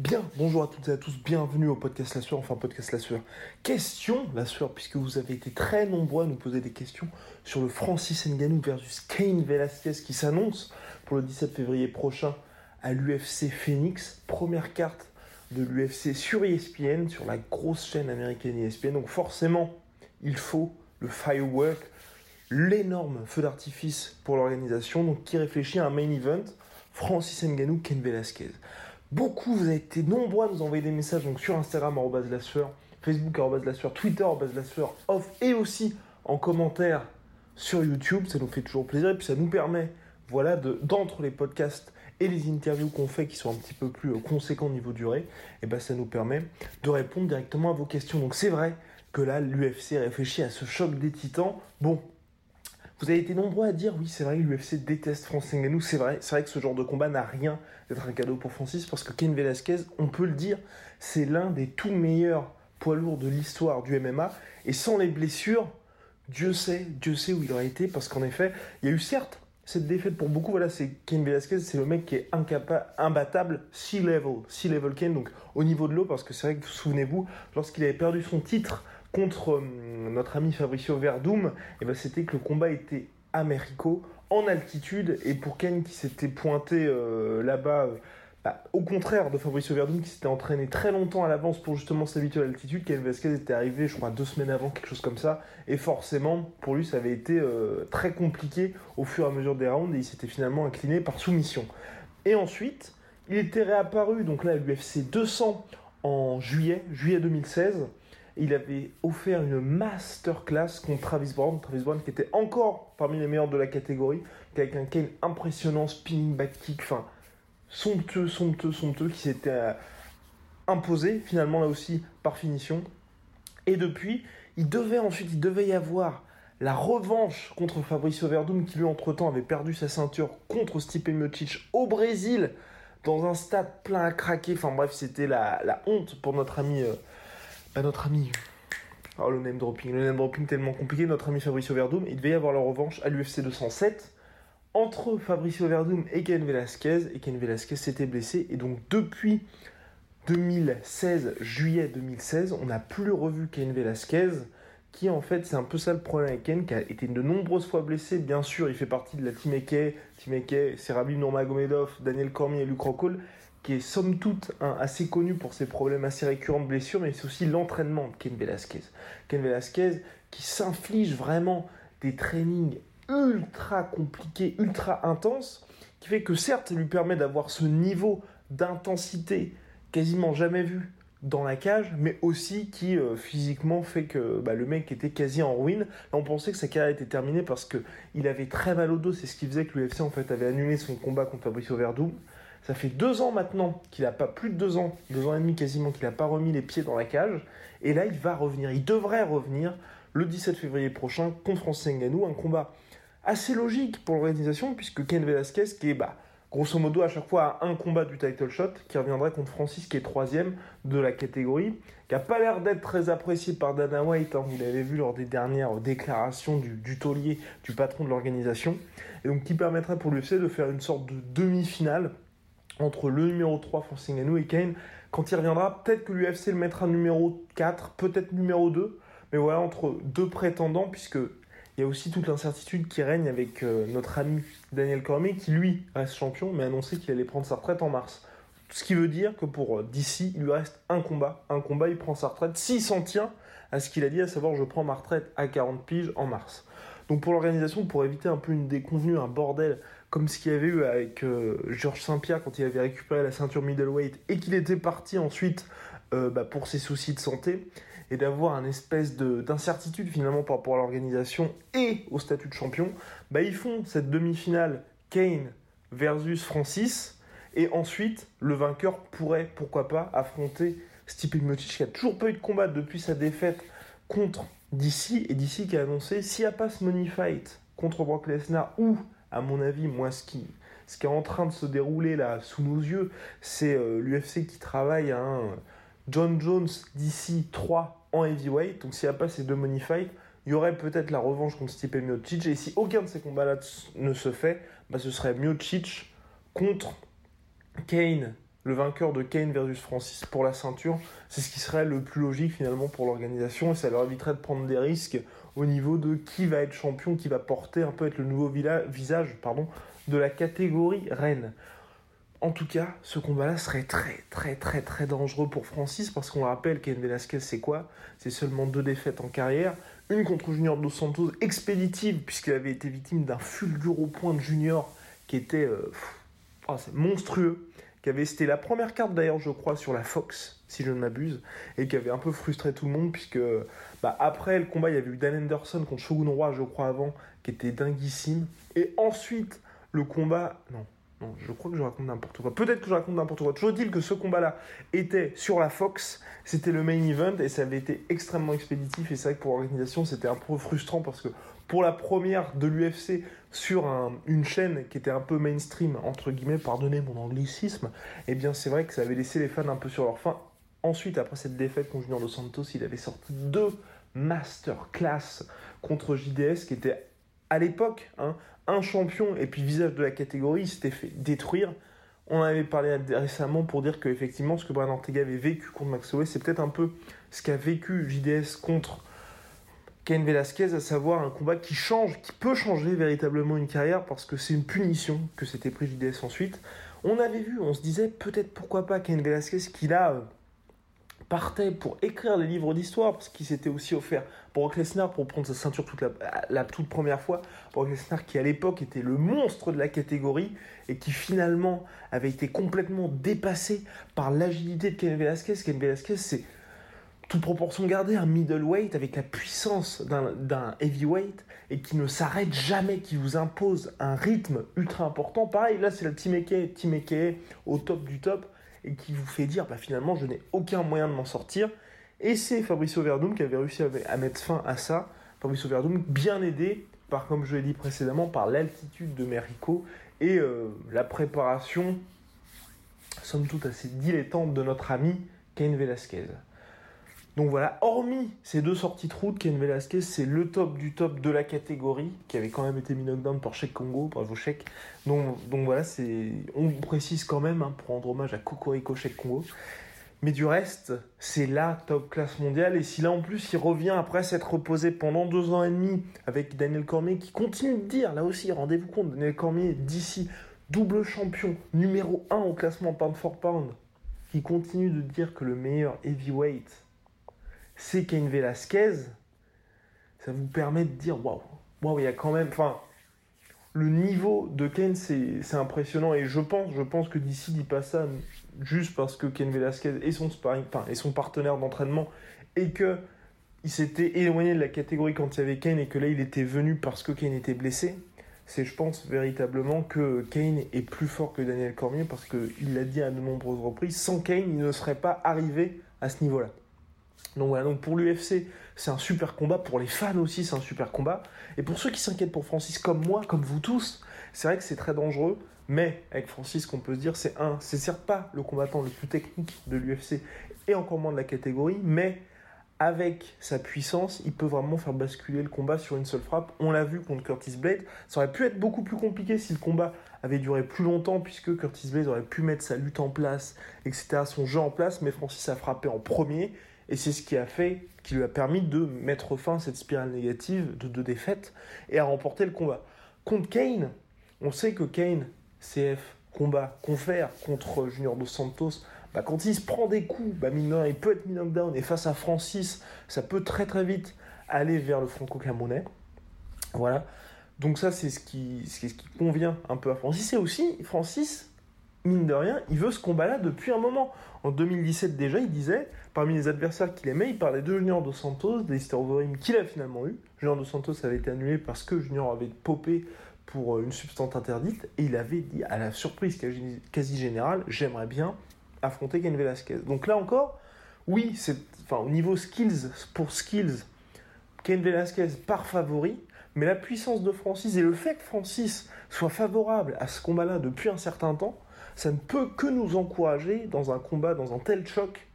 Bien, bonjour à toutes et à tous, bienvenue au podcast La Sueur, enfin podcast La Sueur. Question La Sueur, puisque vous avez été très nombreux à nous poser des questions sur le Francis Ngannou versus Kane Velasquez qui s'annonce pour le 17 février prochain à l'UFC Phoenix. Première carte de l'UFC sur ESPN, sur la grosse chaîne américaine ESPN. Donc forcément, il faut le firework, l'énorme feu d'artifice pour l'organisation, donc qui réfléchit à un main event, Francis Ngannou, Ken Velasquez. Beaucoup, vous avez été nombreux à nous envoyer des messages donc sur Instagram, Facebook, Twitter, off, et aussi en commentaire sur YouTube. Ça nous fait toujours plaisir et puis ça nous permet, voilà, de- d'entre les podcasts et les interviews qu'on fait qui sont un petit peu plus euh, conséquents au niveau durée, et ben ça nous permet de répondre directement à vos questions. Donc c'est vrai que là, l'UFC réfléchit à ce choc des titans. Bon, vous avez été nombreux à dire oui, c'est vrai que l'UFC déteste Francis Ngannou. C'est vrai, c'est vrai que ce genre de combat n'a rien d'être un cadeau pour Francis parce que Ken Velasquez, on peut le dire, c'est l'un des tout meilleurs poids lourds de l'histoire du MMA. Et sans les blessures, Dieu sait, Dieu sait où il aurait été parce qu'en effet, il y a eu certes cette défaite pour beaucoup. Voilà, c'est Ken Velasquez, c'est le mec qui est imbattable, sea level, sea level Ken, donc au niveau de l'eau parce que c'est vrai que souvenez-vous, lorsqu'il avait perdu son titre contre hum, notre ami Fabricio Verdum, et ben c'était que le combat était américo, en altitude, et pour Ken qui s'était pointé euh, là-bas, euh, bah, au contraire de Fabricio Verdum qui s'était entraîné très longtemps à l'avance pour justement s'habituer à l'altitude, Ken Vasquez était arrivé, je crois, deux semaines avant, quelque chose comme ça, et forcément, pour lui, ça avait été euh, très compliqué au fur et à mesure des rounds, et il s'était finalement incliné par soumission. Et ensuite, il était réapparu, donc là, à l'UFC 200 en juillet, juillet 2016, il avait offert une masterclass contre Travis Brown. Travis Brown qui était encore parmi les meilleurs de la catégorie, avec un impressionnant, spinning back kick, enfin somptueux, somptueux, somptueux, qui s'était euh, imposé finalement là aussi par finition. Et depuis, il devait ensuite, il devait y avoir la revanche contre Fabricio Verdum qui lui entre-temps avait perdu sa ceinture contre Stipe Miocic au Brésil dans un stade plein à craquer. Enfin bref, c'était la, la honte pour notre ami, euh, bah, notre ami. Oh, le name dropping, le name dropping tellement compliqué. Notre ami Fabricio Verdum, il devait y avoir la revanche à l'UFC 207 entre Fabricio Verdum et Ken Velasquez. Et Ken Velasquez s'était blessé. Et donc depuis 2016, juillet 2016, on n'a plus revu Ken Velasquez. Qui en fait, c'est un peu ça le problème avec Ken, qui a été de nombreuses fois blessé. Bien sûr, il fait partie de la Team Eke. Team Eke, c'est Rabib Nurmagomedov, Daniel Cormier et Luke Rockhold, qui est somme toute assez connu pour ses problèmes assez récurrents de blessures, mais c'est aussi l'entraînement de Ken Velasquez. Ken Velasquez qui s'inflige vraiment des trainings ultra compliqués, ultra intenses, qui fait que certes, ça lui permet d'avoir ce niveau d'intensité quasiment jamais vu dans la cage, mais aussi qui euh, physiquement fait que bah, le mec était quasi en ruine. Là, on pensait que sa carrière était terminée parce que il avait très mal au dos. C'est ce qui faisait que l'UFC en fait avait annulé son combat contre Fabricio Verdum. Ça fait deux ans maintenant qu'il n'a pas plus de deux ans, deux ans et demi quasiment qu'il n'a pas remis les pieds dans la cage. Et là, il va revenir. Il devrait revenir le 17 février prochain contre Francis Ngannou, un combat assez logique pour l'organisation puisque Ken Velasquez qui est bah, grosso modo à chaque fois à un combat du title shot qui reviendrait contre Francis qui est troisième de la catégorie qui a pas l'air d'être très apprécié par Dana White hein, vous l'avez vu lors des dernières déclarations du, du taulier du patron de l'organisation et donc qui permettrait pour l'UFC de faire une sorte de demi-finale entre le numéro 3 Francis Ngannou et Kane. Quand il reviendra peut-être que l'UFC le mettra numéro 4 peut-être numéro 2 mais voilà entre deux prétendants puisque il y a aussi toute l'incertitude qui règne avec euh, notre ami Daniel Cormier, qui lui reste champion, mais a annoncé qu'il allait prendre sa retraite en mars. Ce qui veut dire que pour euh, d'ici, il lui reste un combat. Un combat, il prend sa retraite s'il s'en tient à ce qu'il a dit, à savoir je prends ma retraite à 40 piges en mars. Donc pour l'organisation, pour éviter un peu une déconvenue, un bordel, comme ce qu'il y avait eu avec euh, Georges Saint-Pierre quand il avait récupéré la ceinture middleweight et qu'il était parti ensuite bah, pour ses soucis de santé et d'avoir un espèce d'incertitude finalement par rapport à l'organisation et au statut de champion, bah, ils font cette demi-finale Kane versus Francis. Et ensuite, le vainqueur pourrait, pourquoi pas, affronter Stipe Miocic qui a toujours pas eu de combat depuis sa défaite contre DC. Et DC qui a annoncé s'il n'y a pas ce money fight contre Brock Lesnar ou, à mon avis, moi, ce qui, ce qui est en train de se dérouler là sous nos yeux, c'est euh, l'UFC qui travaille à un John Jones DC 3 en heavyweight. Donc s'il n'y a pas ces deux money fights, il y aurait peut-être la revanche contre Stipe Miocic. Et si aucun de ces combats-là ne se fait, bah, ce serait Miocic contre Kane, le vainqueur de Kane versus Francis pour la ceinture. C'est ce qui serait le plus logique finalement pour l'organisation et ça leur éviterait de prendre des risques au niveau de qui va être champion, qui va porter un peu être le nouveau visage pardon, de la catégorie reine. En tout cas, ce combat-là serait très très très très dangereux pour Francis parce qu'on rappelle qu'En Velasquez c'est quoi? C'est seulement deux défaites en carrière, une contre Junior Dos Santos expéditive puisqu'il avait été victime d'un fulguro point de Junior qui était euh, oh, monstrueux, qui avait c'était la première carte d'ailleurs je crois sur la Fox si je ne m'abuse et qui avait un peu frustré tout le monde puisque bah, après le combat il y avait eu Dan Anderson contre Shogun Roi je crois avant qui était dinguissime et ensuite le combat non non, je crois que je raconte n'importe quoi. Peut-être que je raconte n'importe quoi. Toujours dit que ce combat-là était sur la Fox, c'était le main event et ça avait été extrêmement expéditif. Et c'est vrai que pour l'organisation, c'était un peu frustrant parce que pour la première de l'UFC sur une chaîne qui était un peu mainstream, entre guillemets, pardonnez mon anglicisme, eh bien c'est vrai que ça avait laissé les fans un peu sur leur faim. Ensuite, après cette défaite contre Junior Dos Santos, il avait sorti deux masterclass contre JDS qui étaient à l'époque, hein, champion et puis visage de la catégorie, s'était fait détruire. On avait parlé récemment pour dire que effectivement ce que Brian Ortega avait vécu contre Max c'est peut-être un peu ce qu'a vécu JDS contre Ken Velasquez, à savoir un combat qui change, qui peut changer véritablement une carrière parce que c'est une punition que s'était pris JDS ensuite. On avait vu, on se disait peut-être pourquoi pas Ken Velasquez qui euh, partait pour écrire des livres d'histoire, parce qu'il s'était aussi offert Brock Lesnar pour prendre sa ceinture la, toute première fois. Brock Lesnar qui à l'époque était le monstre de la catégorie et qui finalement avait été complètement dépassé par l'agilité de Ken Velasquez. Ken Velasquez, c'est toute proportion gardée, un middleweight avec la puissance d'un heavyweight et qui ne s'arrête jamais, qui vous impose un rythme ultra important. Pareil, là c'est Eke, Team Eke au top du top et qui vous fait dire bah, finalement je n'ai aucun moyen de m'en sortir. Et c'est Fabricio Verdum qui avait réussi à, mettre fin à ça. Fabricio Verdum bien aidé par, comme je l'ai dit précédemment, par l'altitude de Merico et euh, la préparation, somme toute assez dilettante de notre ami Cain Velasquez. Donc voilà, hormis ces deux sorties de route, Ken Velasquez, c'est le top du top de la catégorie, qui avait quand même été mis knockdown par Cheikh Congo, bravo Cheikh. Donc, donc voilà, c'est, on précise quand même, hein, pour rendre hommage à Cocorico Cheikh Congo. Mais du reste, c'est la top classe mondiale. Et si là en plus il revient après s'être reposé pendant deux ans et demi avec Daniel Cormier qui continue de dire, là aussi, rendez-vous compte, Daniel Cormier d'ici, double champion, numéro 1 au classement pound for pound, qui continue de dire que le meilleur heavyweight c'est Cain Velasquez, ça vous permet de dire waouh, waouh, il y a quand même. Enfin, le niveau de Ken, c'est impressionnant. Et je pense, que d'ici dit pas ça juste parce que Ken Velasquez et son partenaire d'entraînement et que il s'était éloigné de la catégorie quand il y avait Kane et que là il était venu parce que Kane était blessé. C'est, je pense, véritablement que Kane est plus fort que Daniel Cormier parce qu'il l'a dit à de nombreuses reprises. Sans Kane, il ne serait pas arrivé à ce niveau-là. Donc voilà, donc pour l'UFC, c'est un super combat. Pour les fans aussi, c'est un super combat. Et pour ceux qui s'inquiètent pour Francis, comme moi, comme vous tous, c'est vrai que c'est très dangereux. Mais avec Francis, qu'on peut se dire, c'est un, c'est certes pas le combattant le plus technique de l'UFC et encore moins de la catégorie, mais avec sa puissance, il peut vraiment faire basculer le combat sur une seule frappe. On l'a vu contre Curtis Blade. Ça aurait pu être beaucoup plus compliqué si le combat avait duré plus longtemps, puisque Curtis Blade aurait pu mettre sa lutte en place, etc., son jeu en place, mais Francis a frappé en premier. Et c'est ce qui a fait, qui lui a permis de mettre fin à cette spirale négative de deux défaites et à remporter le combat. Contre Kane, on sait que Kane, CF, combat, confère contre Junior Dos Santos, bah, quand il se prend des coups, bah, il peut être mis knockdown. Et face à Francis, ça peut très très vite aller vers le franco-camerounais. Voilà. Donc ça, c'est ce qui, ce qui convient un peu à Francis. Et aussi, Francis, mine de rien, il veut ce combat-là depuis un moment. En 2017 déjà, il disait, parmi les adversaires qu'il aimait, il parlait de Junior Dos Santos, d'Alistair Overeem qu'il a finalement eu. Junior Dos Santos avait été annulé parce que Junior avait popé pour euh, une substance interdite, et il avait dit à la surprise quasi générale, j'aimerais bien affronter Ken Velasquez. Donc là encore, oui, c'est, enfin, au niveau skills, pour skills, Ken Velasquez par favori, mais la puissance de Francis et le fait que Francis soit favorable à ce combat-là depuis un certain temps, ça ne peut que nous encourager dans un combat, dans un tel choc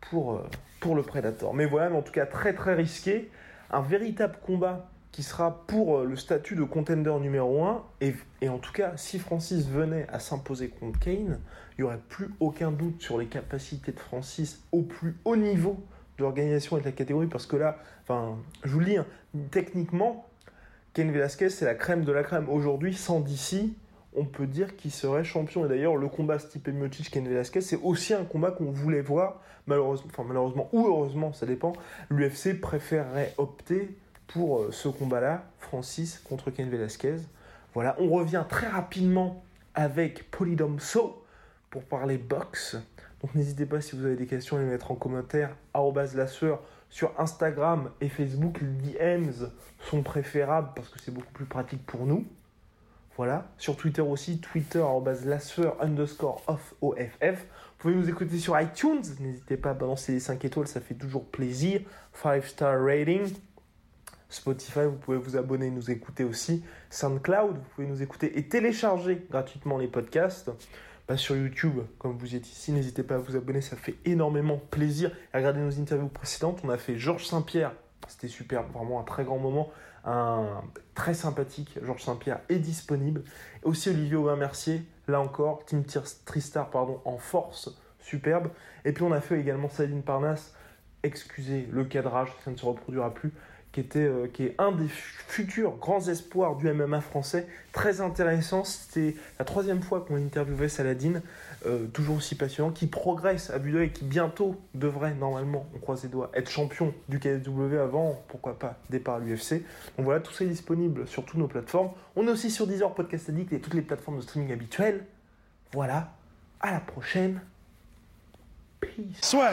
pour, euh, pour le Predator. Mais voilà, mais en tout cas très très risqué. Un véritable combat qui sera pour euh, le statut de contender numéro 1. Et, et en tout cas, si Francis venait à s'imposer contre Kane, il n'y aurait plus aucun doute sur les capacités de Francis au plus haut niveau d'organisation avec la catégorie. Parce que là, enfin, je vous le dis, hein, techniquement, Kane Velasquez, c'est la crème de la crème. Aujourd'hui, sans DC, on peut dire qu'il serait champion. Et d'ailleurs, le combat Stipe Miocic-Ken Velasquez, c'est aussi un combat qu'on voulait voir. Malheureusement, ou heureusement, ça dépend. L'UFC préférerait opter pour euh, ce combat-là, Francis contre Ken Velasquez. Voilà, on revient très rapidement avec Polydome So pour parler boxe. Donc n'hésitez pas si vous avez des questions à les mettre en commentaire. la sur Instagram et Facebook, les DMs sont préférables parce que c'est beaucoup plus pratique pour nous. Voilà. Sur Twitter aussi, Twitter, underscore off OFF. Vous pouvez nous écouter sur iTunes. N'hésitez pas à balancer les 5 étoiles, ça fait toujours plaisir. 5 star rating. Spotify, vous pouvez vous abonner nous écouter aussi. SoundCloud, vous pouvez nous écouter et télécharger gratuitement les podcasts. Pas sur YouTube, comme vous êtes ici, n'hésitez pas à vous abonner, ça fait énormément plaisir. Regardez nos interviews précédentes, on a fait Georges Saint-Pierre, c'était super, vraiment un très grand moment très sympathique Georges Saint-Pierre est disponible. Aussi Olivier Aubin-Mercier, là encore, Team Tristar pardon, en force, superbe. Et puis on a fait également Saline Parnasse, excusez le cadrage, ça ne se reproduira plus, qui, euh, est un des futurs grands espoirs du MMA français. Très intéressant, c'était la troisième fois qu'on interviewait Saladin, euh, toujours aussi passionnant, qui progresse à vue et qui bientôt devrait normalement, on croise les doigts, être champion du KSW avant, pourquoi pas, départ à l'UFC. Donc voilà, tout ça est disponible sur toutes nos plateformes. On est aussi sur Deezer, Podcast Addict et toutes les plateformes de streaming habituelles. Voilà, à la prochaine. Peace. Soit.